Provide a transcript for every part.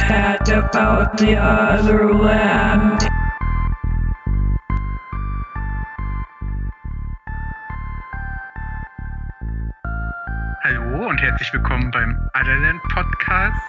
tad about the other land. Hallo und herzlich willkommen beim Otherland Podcast.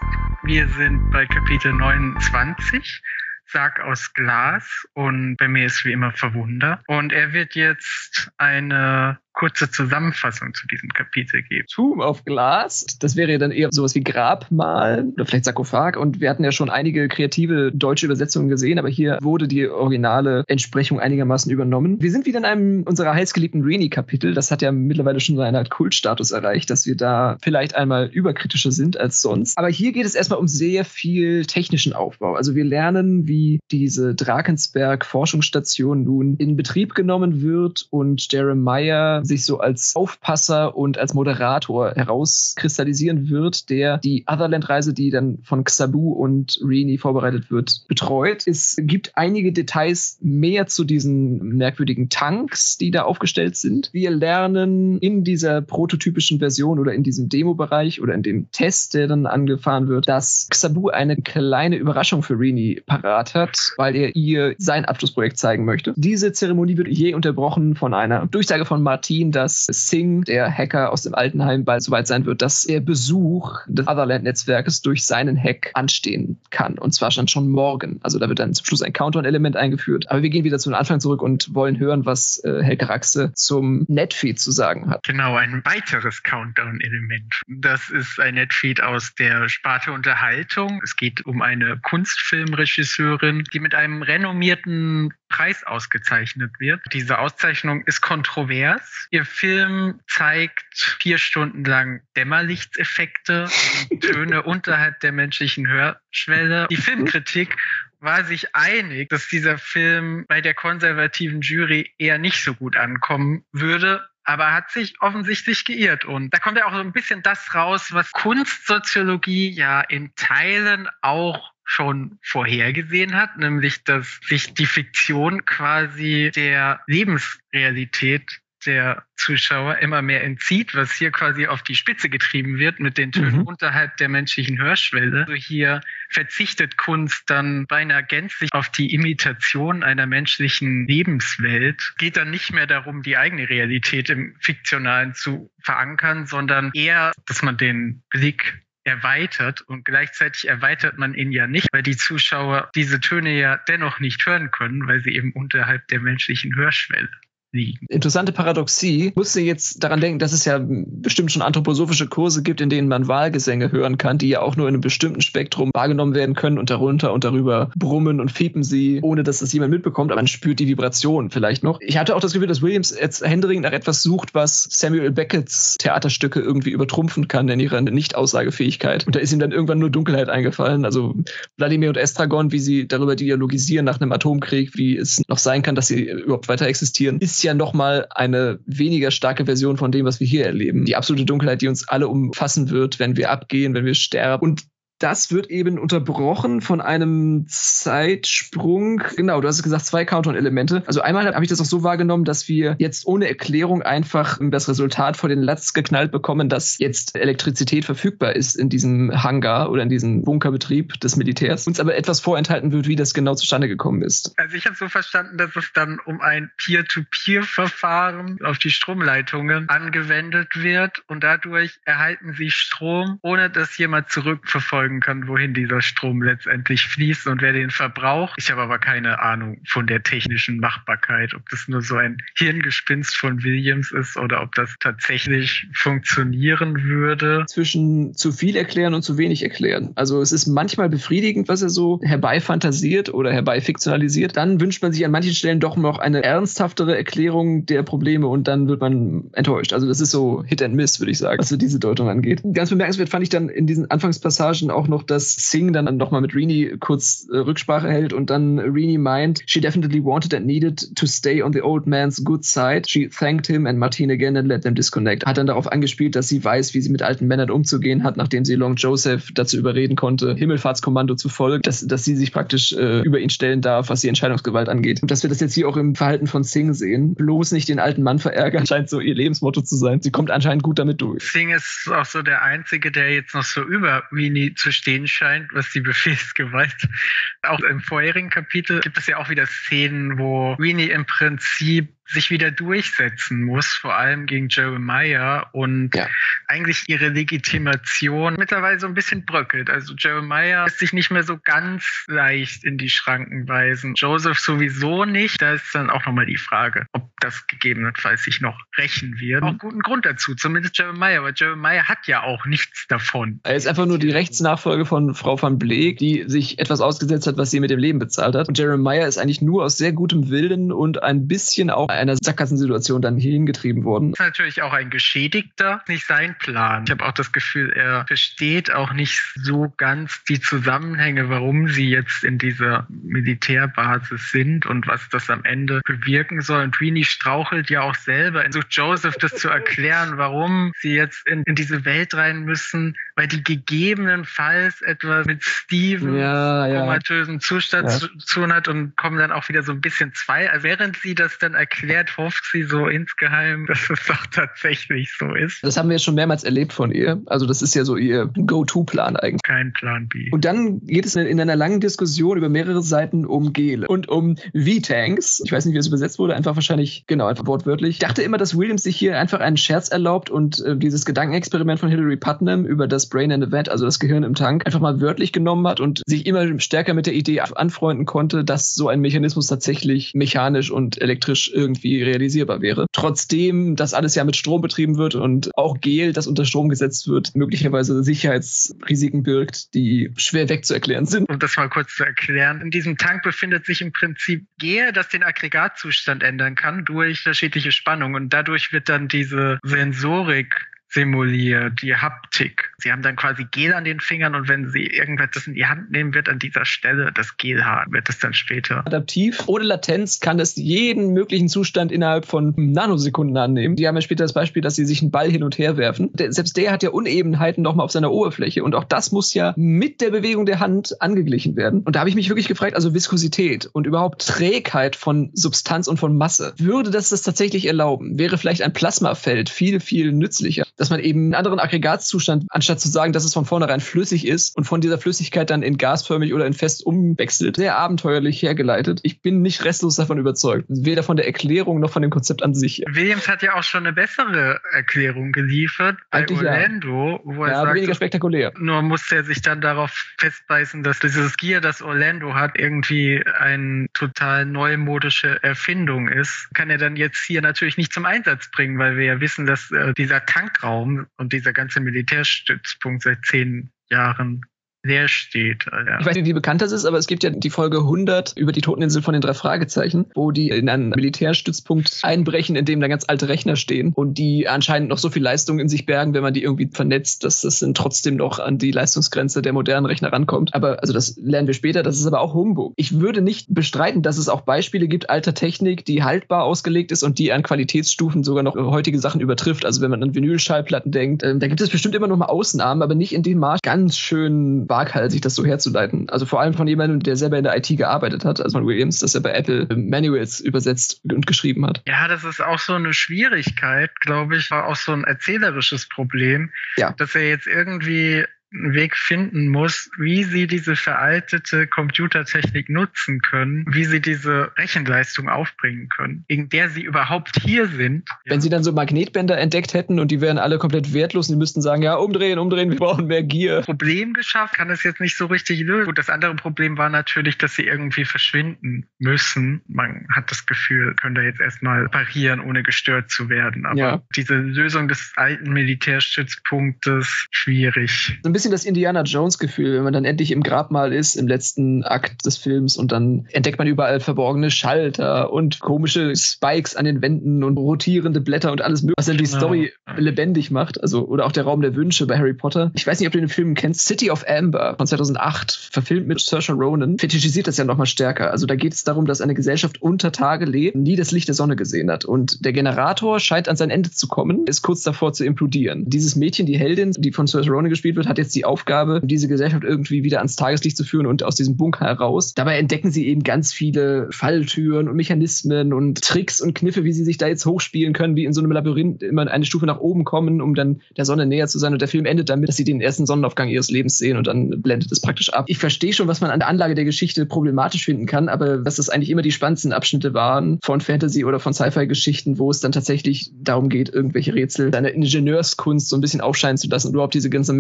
Wir sind bei Kapitel 29 Sarg aus Glas und bei mir ist wie immer Verwunder. Und er wird jetzt eine kurze Zusammenfassung zu diesem Kapitel geben. Tomb auf Glas, das wäre dann eher sowas wie Grabmal oder vielleicht Sarkophag. Und wir hatten ja schon einige kreative deutsche Übersetzungen gesehen, aber hier wurde die originale Entsprechung einigermaßen übernommen. Wir sind wieder in einem unserer heißgeliebten Rini-Kapitel. Das hat ja mittlerweile schon so eine Art Kultstatus erreicht, dass wir da vielleicht einmal überkritischer sind als sonst. Aber hier geht es erstmal um sehr viel technischen Aufbau. Also wir lernen, wie diese Drakensberg Forschungsstation nun in Betrieb genommen wird und Jeremiah sich so als Aufpasser und als Moderator herauskristallisieren wird, der die Otherland-Reise, die dann von Xabu und Rini vorbereitet wird, betreut. Es gibt einige Details mehr zu diesen merkwürdigen Tanks, die da aufgestellt sind. Wir lernen in dieser prototypischen Version oder in diesem Demo-Bereich oder in dem Test, der dann angefahren wird, dass Xabu eine kleine Überraschung für Rini parat hat, weil er ihr sein Abschlussprojekt zeigen möchte. Diese Zeremonie wird je unterbrochen von einer Durchsage von Martin Martin, dass Singh, der Hacker aus dem Altenheim, bald soweit sein wird, dass der Besuch des Otherland-Netzwerkes durch seinen Hack anstehen kann. Und zwar dann schon morgen. Also da wird dann zum Schluss ein Countdown-Element eingeführt. Aber wir gehen wieder zu Anfang zurück und wollen hören, was äh, Helge Raxe zum Netfeed zu sagen hat. Genau, ein weiteres Countdown-Element. Das ist ein Netfeed aus der Sparte Unterhaltung. Es geht um eine Kunstfilmregisseurin, die mit einem renommierten Preis ausgezeichnet wird. Diese Auszeichnung ist kontrovers. Ihr Film zeigt vier Stunden lang Dämmerlichtseffekte und Töne unterhalb der menschlichen Hörschwelle. Die Filmkritik war sich einig, dass dieser Film bei der konservativen Jury eher nicht so gut ankommen würde, aber hat sich offensichtlich geirrt. Und da kommt ja auch so ein bisschen das raus, was Kunstsoziologie ja in Teilen auch schon vorhergesehen hat, nämlich dass sich die Fiktion quasi der Lebensrealität der Zuschauer immer mehr entzieht, was hier quasi auf die Spitze getrieben wird mit den Tönen mhm. unterhalb der menschlichen Hörschwelle. Also hier verzichtet Kunst dann beinahe gänzlich auf die Imitation einer menschlichen Lebenswelt, geht dann nicht mehr darum, die eigene Realität im Fiktionalen zu verankern, sondern eher, dass man den Blick erweitert und gleichzeitig erweitert man ihn ja nicht, weil die Zuschauer diese Töne ja dennoch nicht hören können, weil sie eben unterhalb der menschlichen Hörschwelle liegen. Interessante Paradoxie. Ich musste jetzt daran denken, dass es ja bestimmt schon anthroposophische Kurse gibt, in denen man Wahlgesänge hören kann, die ja auch nur in einem bestimmten Spektrum wahrgenommen werden können und darunter und darüber brummen und fiepen sie, ohne dass das jemand mitbekommt, aber man spürt die Vibration vielleicht noch. Ich hatte auch das Gefühl, dass Williams jetzt händeringend nach etwas sucht, was Samuel Becketts Theaterstücke irgendwie übertrumpfen kann in ihrer Nicht-Aussagefähigkeit. Und da ist ihm dann irgendwann nur Dunkelheit eingefallen. Also Vladimir und Estragon, wie sie darüber dialogisieren nach einem Atomkrieg, wie es noch sein kann, dass sie überhaupt weiter existieren, ist ja nochmal eine weniger starke Version von dem, was wir hier erleben. Die absolute Dunkelheit, die uns alle umfassen wird, wenn wir abgehen, wenn wir sterben. Und das wird eben unterbrochen von einem Zeitsprung. Genau, du hast gesagt, zwei Countdown-Elemente. Also einmal habe ich das auch so wahrgenommen, dass wir jetzt ohne Erklärung einfach das Resultat vor den Latz geknallt bekommen, dass jetzt Elektrizität verfügbar ist in diesem Hangar oder in diesem Bunkerbetrieb des Militärs. Uns aber etwas vorenthalten wird, wie das genau zustande gekommen ist. Also ich habe so verstanden, dass es dann um ein Peer-to-Peer-Verfahren auf die Stromleitungen angewendet wird und dadurch erhalten sie Strom, ohne dass jemand zurückverfolgt verfolgen kann, wohin dieser Strom letztendlich fließt und wer den verbraucht. Ich habe aber keine Ahnung von der technischen Machbarkeit, ob das nur so ein Hirngespinst von Williams ist oder ob das tatsächlich funktionieren würde. Zwischen zu viel erklären und zu wenig erklären. Also es ist manchmal befriedigend, was er so herbeifantasiert oder herbeifiktionalisiert. Dann wünscht man sich an manchen Stellen doch noch eine ernsthaftere Erklärung der Probleme und dann wird man enttäuscht. Also das ist so Hit and Miss, würde ich sagen, was so diese Deutung angeht. Ganz bemerkenswert fand ich dann in diesen Anfangspassagen auch auch noch, dass Singh dann nochmal mit Rini kurz äh, Rücksprache hält und dann Rini meint, she definitely wanted and needed to stay on the old man's good side. She thanked him and Martin again and let them disconnect. Hat dann darauf angespielt, dass sie weiß, wie sie mit alten Männern umzugehen hat, nachdem sie Long Joseph dazu überreden konnte, Himmelfahrtskommando zu folgen, dass, dass sie sich praktisch äh, über ihn stellen darf, was die Entscheidungsgewalt angeht. Und dass wir das jetzt hier auch im Verhalten von Singh sehen. Bloß nicht den alten Mann verärgern, scheint so ihr Lebensmotto zu sein. Sie kommt anscheinend gut damit durch. Singh ist auch so der Einzige, der jetzt noch so über Rini zu stehen scheint, was die Befehlsgewalt. Auch im vorherigen Kapitel gibt es ja auch wieder Szenen, wo Weenie im Prinzip sich wieder durchsetzen muss, vor allem gegen Jeremiah und ja. eigentlich ihre Legitimation mittlerweile so ein bisschen bröckelt. Also Jeremiah lässt sich nicht mehr so ganz leicht in die Schranken weisen. Joseph sowieso nicht. Da ist dann auch nochmal die Frage, ob das gegebenenfalls sich noch rächen wird. Auch guten Grund dazu, zumindest Jeremiah, weil Jeremiah hat ja auch nichts davon. Er ist einfach nur die Rechtsnachfolge von Frau van Bleek, die sich etwas ausgesetzt hat, was sie mit dem Leben bezahlt hat. Und Jeremiah ist eigentlich nur aus sehr gutem Willen und ein bisschen auch einer Sackgassensituation dann hingetrieben worden. Das ist natürlich auch ein Geschädigter, nicht sein Plan. Ich habe auch das Gefühl, er versteht auch nicht so ganz die Zusammenhänge, warum sie jetzt in dieser Militärbasis sind und was das am Ende bewirken soll. Und Weenie strauchelt ja auch selber, versucht Joseph das zu erklären, warum sie jetzt in, in diese Welt rein müssen, weil die gegebenenfalls etwas mit Steven ja, ja. komatösen Zustand ja. zu tun hat und kommen dann auch wieder so ein bisschen zwei. Während sie das dann erklärt, hofft sie so insgeheim, dass es doch tatsächlich so ist. Das haben wir schon mehrmals erlebt von ihr. Also das ist ja so ihr Go-To-Plan eigentlich. Kein Plan B. Und dann geht es in einer langen Diskussion über mehrere Seiten um Gele und um V-Tanks. Ich weiß nicht, wie das übersetzt wurde, einfach wahrscheinlich, genau, einfach wortwörtlich. Ich dachte immer, dass Williams sich hier einfach einen Scherz erlaubt und äh, dieses Gedankenexperiment von Hilary Putnam über das Brain and the Vat, also das Gehirn im Tank, einfach mal wörtlich genommen hat und sich immer stärker mit der Idee anfreunden konnte, dass so ein Mechanismus tatsächlich mechanisch und elektrisch irgendwie irgendwie realisierbar wäre. Trotzdem, dass alles ja mit Strom betrieben wird und auch Gel, das unter Strom gesetzt wird, möglicherweise Sicherheitsrisiken birgt, die schwer wegzuerklären sind. Um das mal kurz zu erklären, in diesem Tank befindet sich im Prinzip Gel, das den Aggregatzustand ändern kann durch unterschiedliche Spannungen und dadurch wird dann diese Sensorik simuliert, die Haptik. Sie haben dann quasi Gel an den Fingern und wenn Sie irgendwas in die Hand nehmen, wird an dieser Stelle das Gel hart, wird es dann später. Adaptiv, ohne Latenz kann es jeden möglichen Zustand innerhalb von Nanosekunden annehmen. Die haben ja später das Beispiel, dass sie sich einen Ball hin und her werfen. Der, selbst der hat ja Unebenheiten nochmal auf seiner Oberfläche und auch das muss ja mit der Bewegung der Hand angeglichen werden. Und da habe ich mich wirklich gefragt, also Viskosität und überhaupt Trägheit von Substanz und von Masse. Würde das das tatsächlich erlauben? Wäre vielleicht ein Plasmafeld viel, viel nützlicher? Dass man eben einen anderen Aggregatzustand, anstatt zu sagen, dass es von vornherein flüssig ist und von dieser Flüssigkeit dann in gasförmig oder in fest umwechselt, sehr abenteuerlich hergeleitet. Ich bin nicht restlos davon überzeugt. Weder von der Erklärung noch von dem Konzept an sich. Williams hat ja auch schon eine bessere Erklärung geliefert bei Eigentlich Orlando, ja. wo er ja, sagt, weniger spektakulär. Nur musste er sich dann darauf festbeißen, dass dieses Gear, das Orlando hat, irgendwie eine total neumodische Erfindung ist. Kann er dann jetzt hier natürlich nicht zum Einsatz bringen, weil wir ja wissen, dass äh, dieser Tankraum Raum und dieser ganze Militärstützpunkt seit zehn Jahren leer steht. Ja. Ich weiß nicht, wie bekannt das ist, aber es gibt ja die Folge 100 über die Toteninsel von den drei Fragezeichen, wo die in einen Militärstützpunkt einbrechen, in dem da ganz alte Rechner stehen und die anscheinend noch so viel Leistung in sich bergen, wenn man die irgendwie vernetzt, dass das dann trotzdem noch an die Leistungsgrenze der modernen Rechner rankommt. Aber also das lernen wir später, das ist aber auch Humbug. Ich würde nicht bestreiten, dass es auch Beispiele gibt alter Technik, die haltbar ausgelegt ist und die an Qualitätsstufen sogar noch heutige Sachen übertrifft. Also wenn man an Vinylschallplatten denkt, äh, da gibt es bestimmt immer noch mal Ausnahmen, aber nicht in dem Maß ganz schön waghalsig, das so herzuleiten. Also vor allem von jemandem, der selber in der IT gearbeitet hat, also von Williams, dass er bei Apple Manuals übersetzt und geschrieben hat. Ja, das ist auch so eine Schwierigkeit, glaube ich, war auch so ein erzählerisches Problem, ja. dass er jetzt irgendwie einen Weg finden muss, wie sie diese veraltete Computertechnik nutzen können, wie sie diese Rechenleistung aufbringen können, in der sie überhaupt hier sind. Wenn ja. sie dann so Magnetbänder entdeckt hätten und die wären alle komplett wertlos und die müssten sagen, ja, umdrehen, umdrehen, wir brauchen mehr Gear. Problem geschafft, kann es jetzt nicht so richtig lösen. Gut, das andere Problem war natürlich, dass sie irgendwie verschwinden müssen. Man hat das Gefühl, können da jetzt erstmal parieren, ohne gestört zu werden. Aber ja. diese Lösung des alten Militärstützpunktes, schwierig. So bisschen das Indiana Jones-Gefühl, wenn man dann endlich im Grabmal ist, im letzten Akt des Films und dann entdeckt man überall verborgene Schalter und komische Spikes an den Wänden und rotierende Blätter und alles mögliche, was dann die. Story lebendig macht. Also, oder auch der Raum der Wünsche bei Harry Potter. Ich weiß nicht, ob du den Film kennst. City of Amber von 2008, verfilmt mit Saoirse Ronan, fetischisiert das ja nochmal stärker. Also da geht es darum, dass eine Gesellschaft unter Tage lebt, nie das Licht der Sonne gesehen hat. Und der Generator scheint an sein Ende zu kommen, ist kurz davor zu implodieren. Dieses Mädchen, die Heldin, die von Saoirse Ronan gespielt wird, hat jetzt jetzt die Aufgabe, diese Gesellschaft irgendwie wieder ans Tageslicht zu führen und aus diesem Bunker heraus. Dabei entdecken sie eben ganz viele Falltüren und Mechanismen und Tricks und Kniffe, wie sie sich da jetzt hochspielen können, wie in so einem Labyrinth immer eine Stufe nach oben kommen, um dann der Sonne näher zu sein. Und der Film endet damit, dass sie den ersten Sonnenaufgang ihres Lebens sehen und dann blendet es praktisch ab. Ich verstehe schon, was man an der Anlage der Geschichte problematisch finden kann, aber dass das eigentlich immer die spannendsten Abschnitte waren von Fantasy oder von Sci-Fi-Geschichten, wo es dann tatsächlich darum geht, irgendwelche Rätsel, deine Ingenieurskunst so ein bisschen aufscheinen zu lassen und überhaupt diese ganze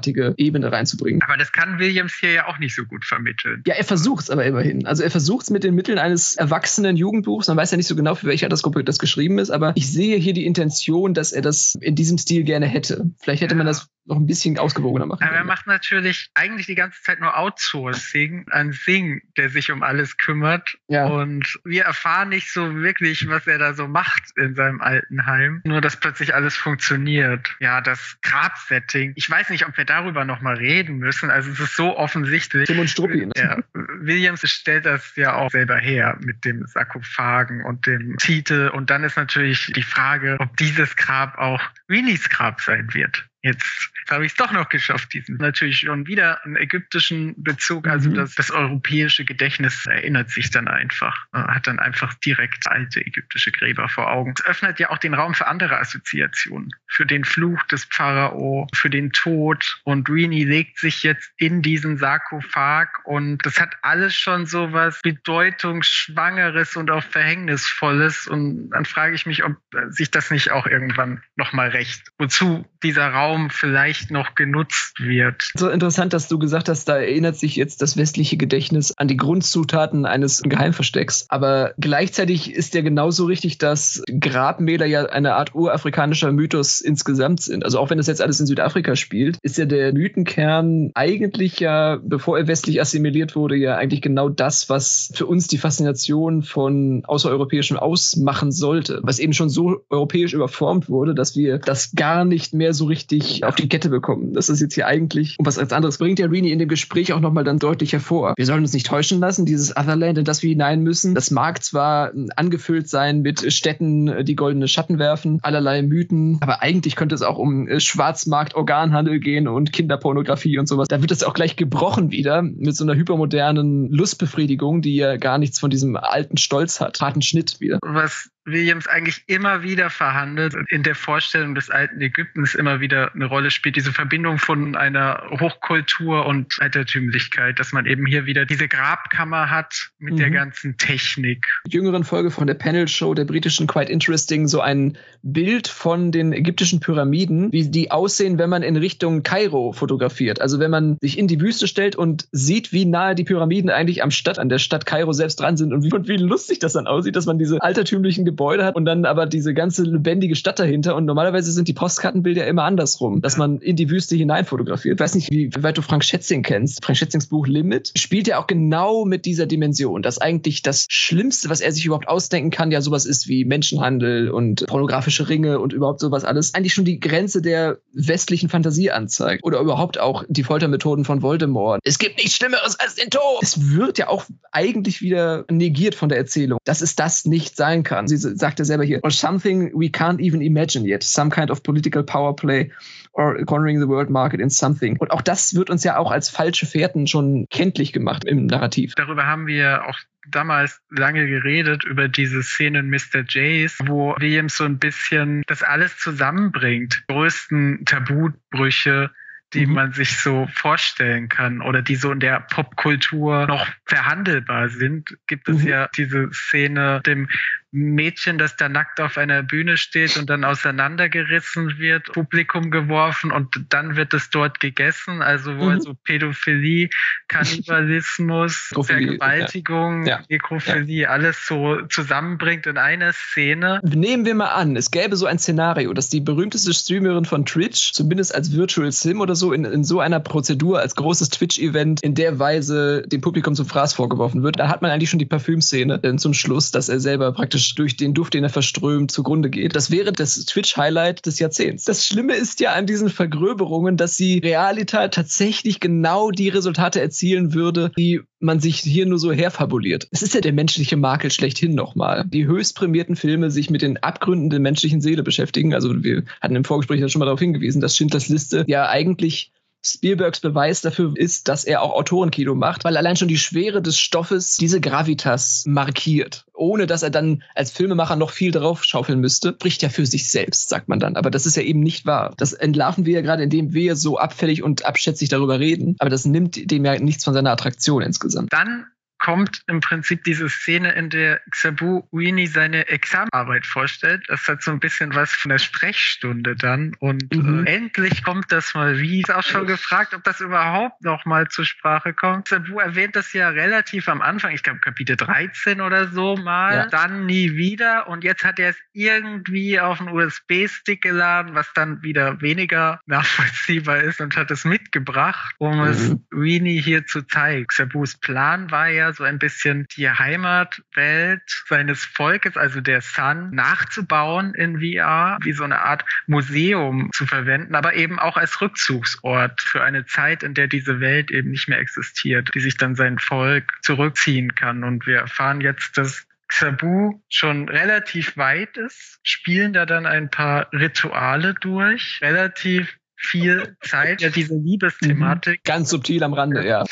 MacGyver-artige Ebene reinzubringen. Aber das kann Williams hier ja auch nicht so gut vermitteln. Ja, er versucht es aber immerhin. Also er versucht es mit den Mitteln eines erwachsenen Jugendbuchs. Man weiß ja nicht so genau, für welche Altersgruppe das geschrieben ist, aber ich sehe hier die Intention, dass er das in diesem Stil gerne hätte. Vielleicht hätte ja. man das noch ein bisschen ausgewogener machen. Aber er macht natürlich eigentlich die ganze Zeit nur Outsourcing an Sing, der sich um alles kümmert. Ja. Und wir erfahren nicht so wirklich, was er da so macht in seinem alten Heim. Nur, dass plötzlich alles funktioniert. Ja, das Grabsetting. Ich weiß nicht, ob wir darüber noch mal reden müssen. Also es ist so offensichtlich. Tim und Struppi. Ne? Ja, Williams stellt das ja auch selber her mit dem Sarkophagen und dem Titel. Und dann ist natürlich die Frage, ob dieses Grab auch Winnies Grab sein wird. Jetzt habe ich es doch noch geschafft, diesen natürlich schon wieder einen ägyptischen Bezug. Also mhm. das, das europäische Gedächtnis erinnert sich dann einfach, äh, hat dann einfach direkt alte ägyptische Gräber vor Augen. Es öffnet ja auch den Raum für andere Assoziationen. Für den Fluch des Pharao, für den Tod. Und Rini legt sich jetzt in diesen Sarkophag und das hat alles schon so was Bedeutungsschwangeres und auch Verhängnisvolles. Und dann frage ich mich, ob sich das nicht auch irgendwann nochmal recht. Wozu dieser Raum Raum vielleicht noch genutzt wird. So interessant, dass du gesagt hast, da erinnert sich jetzt das westliche Gedächtnis an die Grundzutaten eines Geheimverstecks. Aber gleichzeitig ist ja genauso richtig, dass Grabmäler ja eine Art urafrikanischer Mythos insgesamt sind. Also auch wenn das jetzt alles in Südafrika spielt, ist ja der Mythenkern eigentlich ja, bevor er westlich assimiliert wurde, ja eigentlich genau das, was für uns die Faszination von Außereuropäischem ausmachen sollte. Was eben schon so europäisch überformt wurde, dass wir das gar nicht mehr so richtig richtig auf die Kette bekommen. Das ist jetzt hier eigentlich um was als anderes. Bringt der Rini in dem Gespräch auch nochmal dann deutlich hervor. Wir sollen uns nicht täuschen lassen, dieses Otherland, in das wir hinein müssen. Das mag zwar angefüllt sein mit Städten, die goldene Schatten werfen, allerlei Mythen, aber eigentlich könnte es auch um Schwarzmarkt, Organhandel gehen und Kinderpornografie und sowas. Da wird es auch gleich gebrochen wieder mit so einer hypermodernen Lustbefriedigung, die ja gar nichts von diesem alten Stolz hat. Harten Schnitt wieder. Was Williams eigentlich immer wieder verhandelt und in der Vorstellung des alten Ägyptens immer wieder eine Rolle spielt, diese Verbindung von einer Hochkultur und Altertümlichkeit, dass man eben hier wieder diese Grabkammer hat mit mhm. der ganzen Technik. Jüngeren Folge von der Panel Show der britischen Quite Interesting so ein Bild von den ägyptischen Pyramiden, wie die aussehen, wenn man in Richtung Kairo fotografiert. Also wenn man sich in die Wüste stellt und sieht, wie nahe die Pyramiden eigentlich am Stadt, an der Stadt Kairo selbst dran sind und wie, und wie lustig das dann aussieht, dass man diese altertümlichen Gebäude hat und dann aber diese ganze lebendige Stadt dahinter. Und normalerweise sind die Postkartenbilder immer andersrum, dass man in die Wüste hinein fotografiert. Ich weiß nicht, wie weit du Frank Schätzing kennst. Frank Schätzings Buch Limit spielt ja auch genau mit dieser Dimension, dass eigentlich das Schlimmste, was er sich überhaupt ausdenken kann, ja sowas ist wie Menschenhandel und pornografische Ringe und überhaupt sowas alles, eigentlich schon die Grenze der westlichen Fantasie anzeigt. Oder überhaupt auch die Foltermethoden von Voldemort. Es gibt nichts Schlimmeres als den Tod. Es wird ja auch eigentlich wieder negiert von der Erzählung, dass es das nicht sein kann. Sie sagt ja selber hier, or something we can't even imagine yet, some kind of political power play or cornering the world market in something. Und auch das wird uns ja auch als falsche Fährten schon kenntlich gemacht im Narrativ. Darüber haben wir auch damals lange geredet über diese Szene in Mr. Jays, wo Williams so ein bisschen das alles zusammenbringt. Die größten Tabubrüche die mhm. man sich so vorstellen kann oder die so in der Popkultur noch verhandelbar sind, gibt es mhm. ja diese Szene dem Mädchen, das da nackt auf einer Bühne steht und dann auseinandergerissen wird, Publikum geworfen und dann wird es dort gegessen. Also wo mhm. also Pädophilie, Kannibalismus, Vergewaltigung, ja. Ja. Nekrophilie, ja. alles so zusammenbringt in einer Szene. Nehmen wir mal an, es gäbe so ein Szenario, dass die berühmteste Streamerin von Twitch, zumindest als Virtual Sim oder so, in, in so einer Prozedur, als großes Twitch-Event in der Weise dem Publikum zum Fraß vorgeworfen wird. Da hat man eigentlich schon die Parfümszene zum Schluss, dass er selber praktisch durch den Duft, den er verströmt, zugrunde geht. Das wäre das Twitch-Highlight des Jahrzehnts. Das Schlimme ist ja an diesen Vergröberungen, dass sie Realität tatsächlich genau die Resultate erzielen würde, die man sich hier nur so herfabuliert. Es ist ja der menschliche Makel schlechthin nochmal. Die höchst prämierten Filme sich mit den Abgründen der menschlichen Seele beschäftigen. Also wir hatten im Vorgespräch ja schon mal darauf hingewiesen, dass Schindlers Liste ja eigentlich Spielbergs Beweis dafür ist, dass er auch Autorenkino macht, weil allein schon die Schwere des Stoffes diese Gravitas markiert, ohne dass er dann als Filmemacher noch viel drauf schaufeln müsste, spricht ja für sich selbst, sagt man dann. Aber das ist ja eben nicht wahr. Das entlarven wir ja gerade, indem wir so abfällig und abschätzig darüber reden. Aber das nimmt dem ja nichts von seiner Attraktion insgesamt. Dann kommt im Prinzip diese Szene, in der Xabu Uini seine Examenarbeit vorstellt. Das hat so ein bisschen was von der Sprechstunde dann. Und mhm. äh, endlich kommt das mal wie. Ist auch schon gefragt, ob das überhaupt noch mal zur Sprache kommt. Xabu erwähnt das ja relativ am Anfang, ich glaube Kapitel 13 oder so mal. Ja. Dann nie wieder. Und jetzt hat er es irgendwie auf einen USB-Stick geladen, was dann wieder weniger nachvollziehbar ist und hat es mitgebracht, um mhm. es Uini hier zu zeigen. Xabus Plan war ja so ein bisschen die Heimatwelt seines Volkes, also der Sun, nachzubauen in VR, wie so eine Art Museum zu verwenden, aber eben auch als Rückzugsort für eine Zeit, in der diese Welt eben nicht mehr existiert, die sich dann sein Volk zurückziehen kann. Und wir erfahren jetzt, dass Xabu schon relativ weit ist, spielen da dann ein paar Rituale durch, relativ viel Zeit, ja, diese Liebesthematik. Mhm. Ganz subtil am Rande, ja.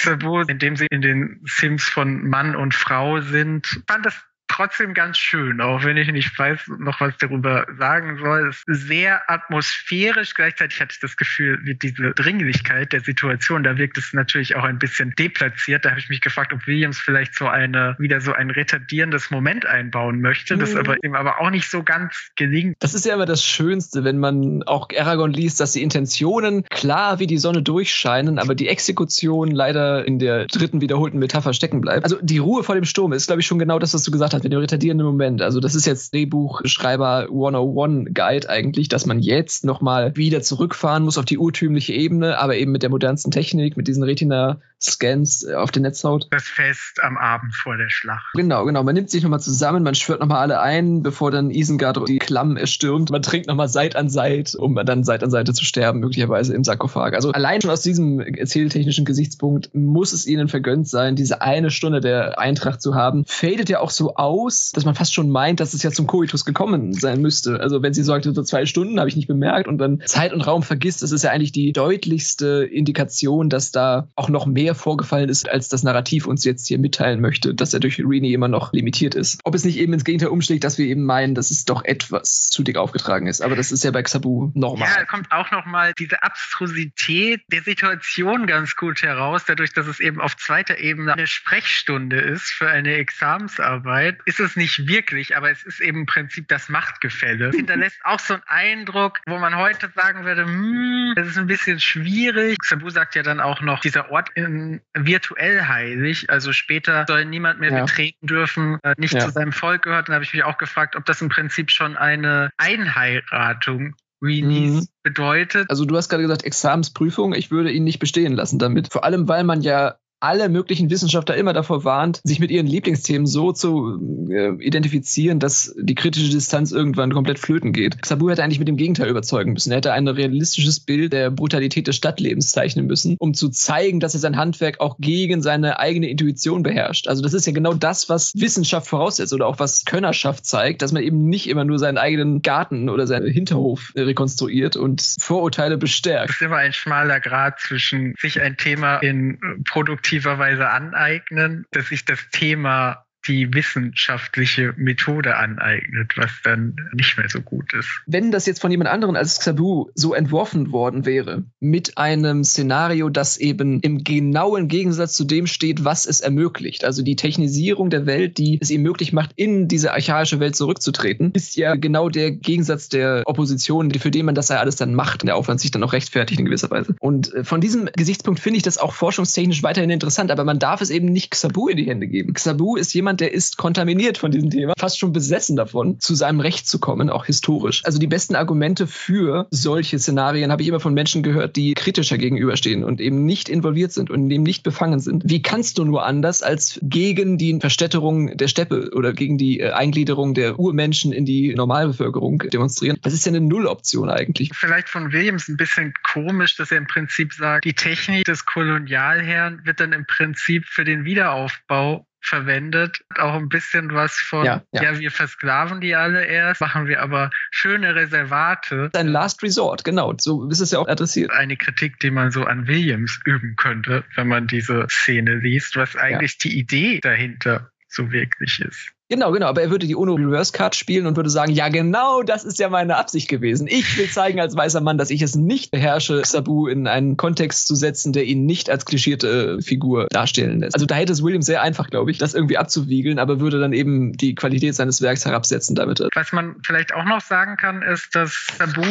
Indem sie in den Sims von Mann und Frau sind. Ich fand das trotzdem ganz schön, auch wenn ich nicht weiß noch was darüber sagen soll. Es ist sehr atmosphärisch. Gleichzeitig hatte ich das Gefühl, wie diese Dringlichkeit der Situation, da wirkt es natürlich auch ein bisschen deplatziert. Da habe ich mich gefragt, ob Williams vielleicht so eine, wieder so ein retardierendes Moment einbauen möchte, das mhm. aber ihm aber auch nicht so ganz gelingt. Das ist ja immer das Schönste, wenn man auch Aragon liest, dass die Intentionen klar wie die Sonne durchscheinen, aber die Exekution leider in der dritten wiederholten Metapher stecken bleibt. Also die Ruhe vor dem Sturm ist, glaube ich, schon genau das, was du gesagt hast mit dem retardierenden Moment. Also das ist jetzt Drehbuchschreiber 101 Guide eigentlich, dass man jetzt nochmal wieder zurückfahren muss auf die urtümliche Ebene, aber eben mit der modernsten Technik, mit diesen Retina-Scans auf der Netzhaut. Das Fest am Abend vor der Schlacht. Genau, genau. Man nimmt sich nochmal zusammen, man schwört nochmal alle ein, bevor dann Isengard die Klamm erstürmt. Man trinkt nochmal Seit an Seit, um dann Seit an Seite zu sterben, möglicherweise im Sarkophag. Also allein schon aus diesem erzähltechnischen Gesichtspunkt muss es ihnen vergönnt sein, diese eine Stunde der Eintracht zu haben. Fadet ja auch so auf aus, dass man fast schon meint, dass es ja zum Koitus gekommen sein müsste. Also wenn sie sagt, so zwei Stunden habe ich nicht bemerkt und dann Zeit und Raum vergisst, das ist ja eigentlich die deutlichste Indikation, dass da auch noch mehr vorgefallen ist, als das Narrativ uns jetzt hier mitteilen möchte, dass er durch Rini immer noch limitiert ist. Ob es nicht eben ins Gegenteil umschlägt, dass wir eben meinen, dass es doch etwas zu dick aufgetragen ist. Aber das ist ja bei Xabu normal. Ja, kommt auch nochmal diese Abstrusität der Situation ganz gut heraus, dadurch, dass es eben auf zweiter Ebene eine Sprechstunde ist für eine Examensarbeit ist es nicht wirklich, aber es ist eben im Prinzip das Machtgefälle. Es hinterlässt auch so einen Eindruck, wo man heute sagen würde, hm, das ist ein bisschen schwierig. Sabu sagt ja dann auch noch, dieser Ort ist virtuell heilig, also später soll niemand mehr ja. betreten dürfen, äh, nicht ja. zu seinem Volk gehört. Dann habe ich mich auch gefragt, ob das im Prinzip schon eine Einheiratung Release mhm. bedeutet. Also du hast gerade gesagt, Examensprüfung, ich würde ihn nicht bestehen lassen damit. Vor allem, weil man ja alle möglichen Wissenschaftler immer davor warnt, sich mit ihren Lieblingsthemen so zu äh, identifizieren, dass die kritische Distanz irgendwann komplett flöten geht. Sabu hätte eigentlich mit dem Gegenteil überzeugen müssen. Er hätte ein realistisches Bild der Brutalität des Stadtlebens zeichnen müssen, um zu zeigen, dass er sein Handwerk auch gegen seine eigene Intuition beherrscht. Also das ist ja genau das, was Wissenschaft voraussetzt oder auch was Könnerschaft zeigt, dass man eben nicht immer nur seinen eigenen Garten oder seinen Hinterhof rekonstruiert und Vorurteile bestärkt. Es ist immer ein schmaler Grad zwischen sich ein Thema in Produktion aktiverweise aneignen, dass sich das Thema die wissenschaftliche Methode aneignet, was dann nicht mehr so gut ist. Wenn das jetzt von jemand anderen als Xabu so entworfen worden wäre, mit einem Szenario, das eben im genauen Gegensatz zu dem steht, was es ermöglicht, also die Technisierung der Welt, die es ihm möglich macht, in diese archaische Welt zurückzutreten, ist ja genau der Gegensatz der Opposition, für den man das ja alles dann macht der Aufwand sich dann auch rechtfertigt in gewisser Weise. Und äh, von diesem Gesichtspunkt finde ich das auch forschungstechnisch weiterhin interessant, aber man darf es eben nicht Xabu in die Hände geben. Xabu ist jemand, der ist kontaminiert von diesem Thema, fast schon besessen davon, zu seinem Recht zu kommen, auch historisch. Also die besten Argumente für solche Szenarien habe ich immer von Menschen gehört, die kritischer gegenüberstehen und eben nicht involviert sind und eben nicht befangen sind. Wie kannst du nur anders als gegen die Verstädterung der Steppe oder gegen die äh, Eingliederung der Urmenschen in die Normalbevölkerung demonstrieren? Das ist ja eine Nulloption eigentlich. Vielleicht von Williams ein bisschen komisch, dass er im Prinzip sagt, die Technik des Kolonialherrn wird dann im Prinzip für den Wiederaufbau verwendet. Auch ein bisschen was von, ja, ja. ja, wir versklaven die alle erst, machen wir aber schöne Reservate. Ein Last Resort, genau. So ist es ja auch adressiert. Eine Kritik, die man so an Williams üben könnte, wenn man diese Szene liest, was eigentlich ja. die Idee dahinter so wirklich ist. Genau, genau. Aber er würde die UNO Reverse Card spielen und würde sagen, ja, genau, das ist ja meine Absicht gewesen. Ich will zeigen als weißer Mann, dass ich es nicht beherrsche, Sabu in einen Kontext zu setzen, der ihn nicht als klischierte Figur darstellen lässt. Also da hätte es Williams sehr einfach, glaube ich, das irgendwie abzuwiegeln, aber würde dann eben die Qualität seines Werks herabsetzen damit. Was man vielleicht auch noch sagen kann, ist, dass Sabu,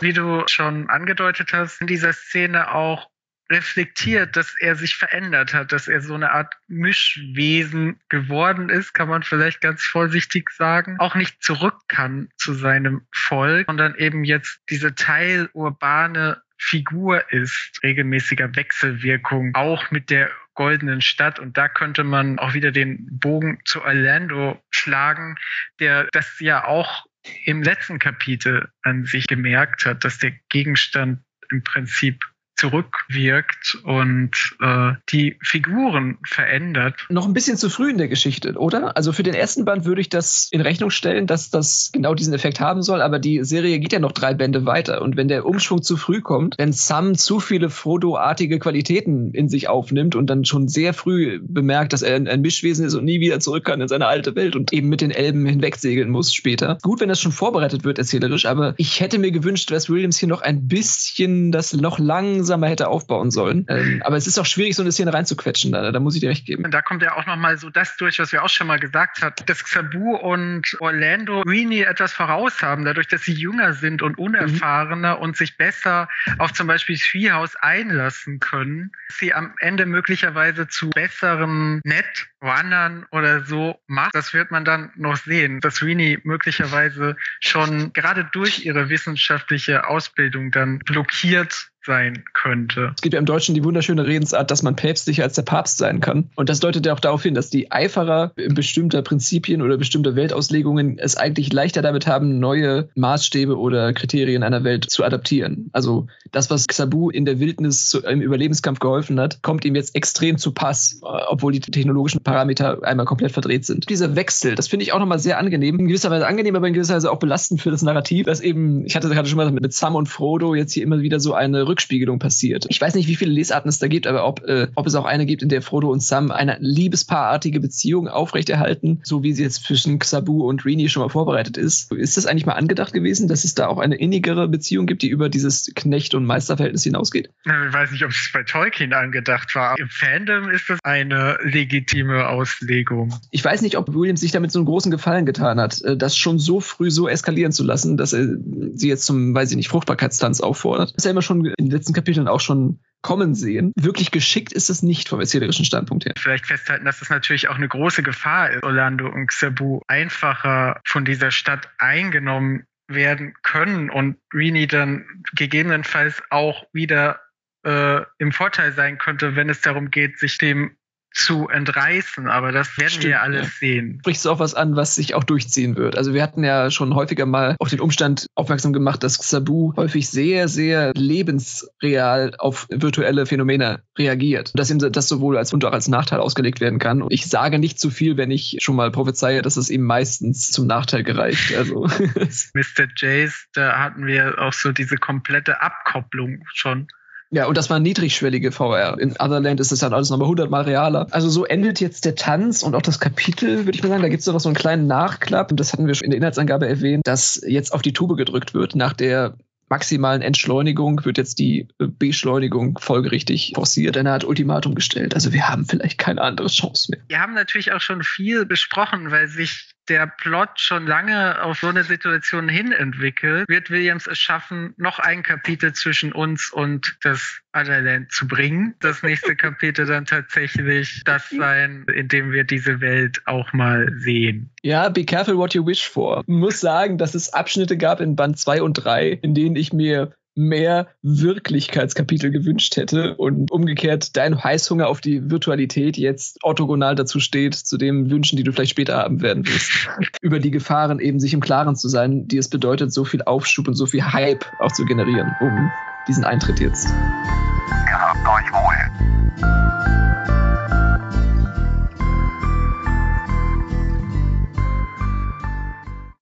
wie du schon angedeutet hast, in dieser Szene auch reflektiert, dass er sich verändert hat, dass er so eine Art Mischwesen geworden ist, kann man vielleicht ganz vorsichtig sagen, auch nicht zurück kann zu seinem Volk, sondern eben jetzt diese teilurbane Figur ist, regelmäßiger Wechselwirkung, auch mit der goldenen Stadt. Und da könnte man auch wieder den Bogen zu Orlando schlagen, der das ja auch im letzten Kapitel an sich gemerkt hat, dass der Gegenstand im Prinzip zurückwirkt und äh, die Figuren verändert. Noch ein bisschen zu früh in der Geschichte, oder? Also für den ersten Band würde ich das in Rechnung stellen, dass das genau diesen Effekt haben soll, aber die Serie geht ja noch drei Bände weiter und wenn der Umschwung zu früh kommt, wenn Sam zu viele Frodo-artige Qualitäten in sich aufnimmt und dann schon sehr früh bemerkt, dass er ein, Mischwesen ist und nie wieder zurück kann in seine alte Welt und eben mit den Elben hinwegsegeln muss später. Gut, wenn das schon vorbereitet wird erzählerisch, aber ich hätte mir gewünscht, dass Williams hier noch ein bisschen das noch langsam langsamer hätte aufbauen sollen. Ähm, aber es ist auch schwierig, so eine Szene reinzuquetschen. Da, da muss ich dir recht geben. Da kommt ja auch nochmal so das durch, was wir auch schon mal gesagt haben, dass Xabu und Orlando Rini etwas voraus haben, dadurch, dass sie jünger sind und unerfahrener mhm. und sich besser auf zum Beispiel Treehouse einlassen können, sie am Ende möglicherweise zu besseren Netrunnern oder so macht. Das wird man dann noch sehen, dass Rini möglicherweise schon gerade durch ihre wissenschaftliche Ausbildung dann blockiert sein könnte. Es gibt ja im Deutschen die wunderschöne Redensart, dass man päpstlicher als der Papst sein kann. Und das deutet ja auch darauf hin, dass die Eiferer bestimmter Prinzipien oder bestimmter Weltauslegungen es eigentlich leichter damit haben, neue Maßstäbe oder Kriterien einer Welt zu adaptieren. Also das, was Xabu in der Wildnis zu, im Überlebenskampf geholfen hat, kommt ihm jetzt extrem zu Pass, obwohl die technologischen Parameter einmal komplett verdreht sind. Dieser Wechsel, das finde ich auch nochmal sehr angenehm. In gewisser Weise angenehm, aber in gewisser Weise auch belastend für das Narrativ, dass eben, ich hatte gerade schon mal mit Sam und Frodo jetzt hier immer wieder so eine Rückspiegelung passiert. Ich weiß nicht, wie viele Lesarten es da gibt, aber ob, äh, ob es auch eine gibt, in der Frodo und Sam eine liebespaarartige Beziehung aufrechterhalten, so wie sie jetzt zwischen Xabu und Rini schon mal vorbereitet ist. Ist das eigentlich mal angedacht gewesen, dass es da auch eine innigere Beziehung gibt, die über dieses Knecht- und Meisterverhältnis hinausgeht? Ich weiß nicht, ob es bei Tolkien angedacht war. Im Fandom ist das eine legitime Auslegung. Ich weiß nicht, ob Williams sich damit so einen großen Gefallen getan hat, äh, das schon so früh so eskalieren zu lassen, dass er sie jetzt zum, weiß ich nicht, Fruchtbarkeitstanz auffordert. Das ist ja immer schon in den letzten Kapiteln auch schon kommen sehen. Wirklich geschickt ist es nicht vom erzählerischen Standpunkt her. Vielleicht festhalten, dass es natürlich auch eine große Gefahr ist, Orlando und Xabu einfacher von dieser Stadt eingenommen werden können und Rini dann gegebenenfalls auch wieder äh, im Vorteil sein könnte, wenn es darum geht, sich dem zu entreißen, aber das werden Stimmt, wir alles ja. sehen. Sprichst du auch was an, was sich auch durchziehen wird? Also wir hatten ja schon häufiger mal auf den Umstand aufmerksam gemacht, dass Sabu häufig sehr, sehr lebensreal auf virtuelle Phänomene reagiert. Dass ihm das sowohl als und auch als Nachteil ausgelegt werden kann. Und ich sage nicht zu viel, wenn ich schon mal prophezeie, dass es ihm meistens zum Nachteil gereicht. Also Mr. Jace, da hatten wir auch so diese komplette Abkopplung schon. Ja, und das war niedrigschwellige VR. In Otherland ist es dann alles nochmal hundertmal realer. Also so endet jetzt der Tanz und auch das Kapitel, würde ich mal sagen. Da gibt es noch so einen kleinen Nachklapp. Und das hatten wir schon in der Inhaltsangabe erwähnt, dass jetzt auf die Tube gedrückt wird. Nach der maximalen Entschleunigung wird jetzt die Beschleunigung folgerichtig forciert. Eine Art Ultimatum gestellt. Also wir haben vielleicht keine andere Chance mehr. Wir haben natürlich auch schon viel besprochen, weil sich der Plot schon lange auf so eine Situation hin entwickelt, wird Williams es schaffen, noch ein Kapitel zwischen uns und das Otherland zu bringen. Das nächste Kapitel dann tatsächlich das sein, in dem wir diese Welt auch mal sehen. Ja, be careful what you wish for. Ich muss sagen, dass es Abschnitte gab in Band 2 und 3, in denen ich mir mehr Wirklichkeitskapitel gewünscht hätte und umgekehrt dein Heißhunger auf die Virtualität jetzt orthogonal dazu steht, zu den Wünschen, die du vielleicht später haben werden wirst. Über die Gefahren eben sich im Klaren zu sein, die es bedeutet, so viel Aufschub und so viel Hype auch zu generieren, um diesen Eintritt jetzt.